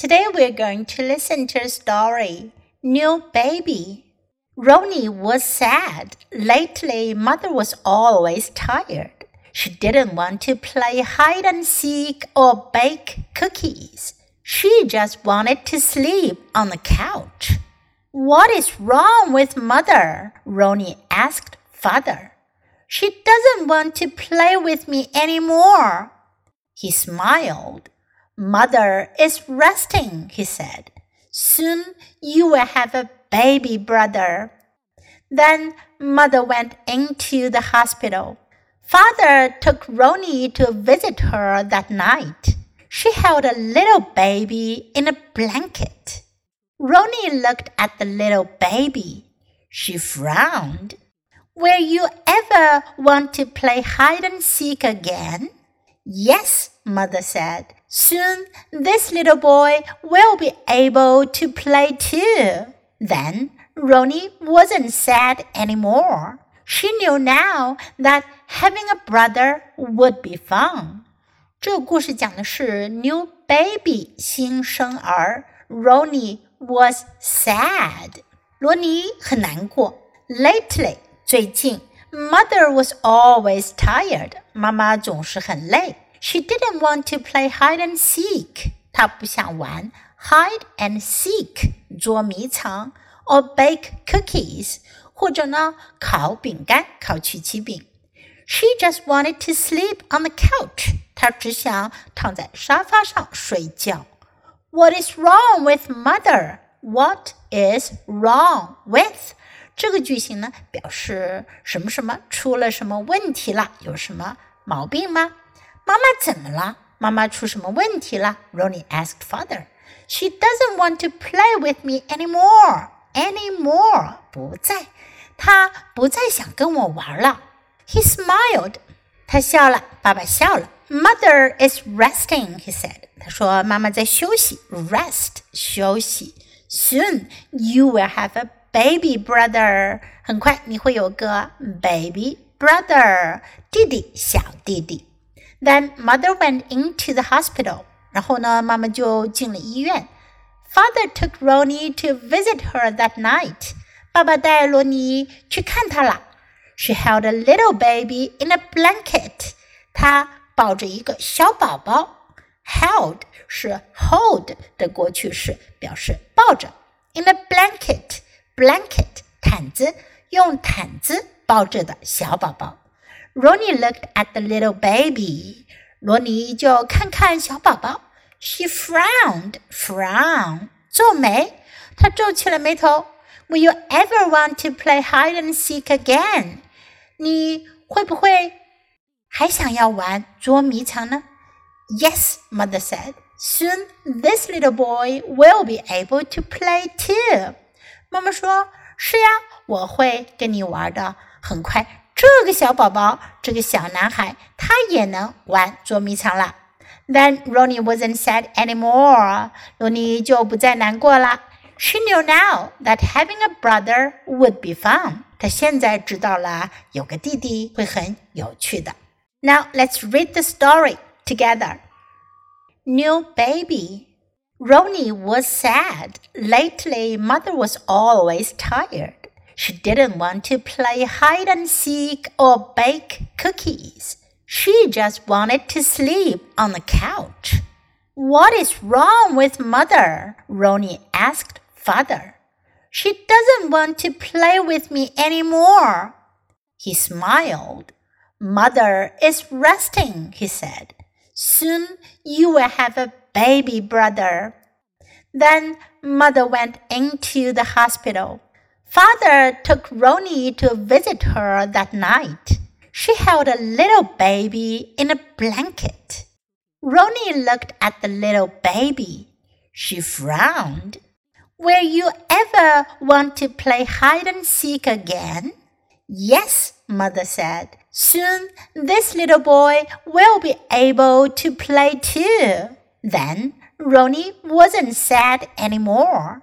Today we're going to listen to a story New Baby. Ronnie was sad. Lately, mother was always tired. She didn't want to play hide and seek or bake cookies. She just wanted to sleep on the couch. What is wrong with mother? Ronnie asked father. She doesn't want to play with me anymore. He smiled. Mother is resting, he said. Soon you will have a baby brother. Then mother went into the hospital. Father took Ronnie to visit her that night. She held a little baby in a blanket. Ronnie looked at the little baby. She frowned. Will you ever want to play hide and seek again? Yes, mother said. Soon this little boy will be able to play too. Then Ronnie wasn't sad anymore. She knew now that having a brother would be fun. 这个故事讲的是 new baby 新生儿 Ronnie was sad. 罗尼很难过。Lately 最近，Mother was always tired. 妈妈总是很累。 She didn't want to play hide and seek. 她不想玩 hide and seek 捉迷藏，or bake cookies 或者呢烤饼干、烤曲奇饼。She just wanted to sleep on the couch. 她只想躺在沙发上睡觉。What is wrong with mother? What is wrong with? 这个句型呢，表示什么什么出了什么问题了？有什么毛病吗？ 妈妈怎么了？妈妈出什么问题了？Ronnie asked father. She doesn't want to play with me anymore. Anymore 不再，她不再想跟我玩了。He smiled. 他笑了。爸爸笑了。Mother is resting, he said. 他说妈妈在休息，rest 休息。Soon you will have a baby brother. 很快你会有个 baby brother 弟弟，小弟弟。 Then mother went into the hospital. 然后呢，妈妈就进了医院。Father took Ronnie to visit her that night. 爸爸带罗尼去看她了。She held a little baby in a blanket. 她抱着一个小宝宝。Held 是 hold 的过去式，表示抱着。In a blanket, blanket 毯子，用毯子包着的小宝宝。 Ronnie looked at the little baby. 罗尼就看看小宝宝。She frowned, frown 皱眉。她皱起了眉头。Will you ever want to play hide and seek again？你会不会还想要玩捉迷藏呢？Yes, mother said. Soon this little boy will be able to play too. 妈妈说：“是呀，我会跟你玩的。很快， 这个小宝宝，这个小男孩，他也能玩捉迷藏了。” Then Ronnie wasn't sad anymore. 罗尼就不再难过了。She knew now that having a brother would be fun. 她现在知道了，有个弟弟会很有趣的。Now let's read the story together. New baby. Ronnie was sad. Lately, mother was always tired. She didn't want to play hide and seek or bake cookies. She just wanted to sleep on the couch. What is wrong with mother? Ronnie asked father. She doesn't want to play with me anymore. He smiled. Mother is resting, he said. Soon you will have a baby brother. Then mother went into the hospital. Father took Ronnie to visit her that night. She held a little baby in a blanket. Ronnie looked at the little baby. She frowned. Will you ever want to play hide and seek again? Yes, mother said. Soon this little boy will be able to play too. Then Ronnie wasn't sad anymore.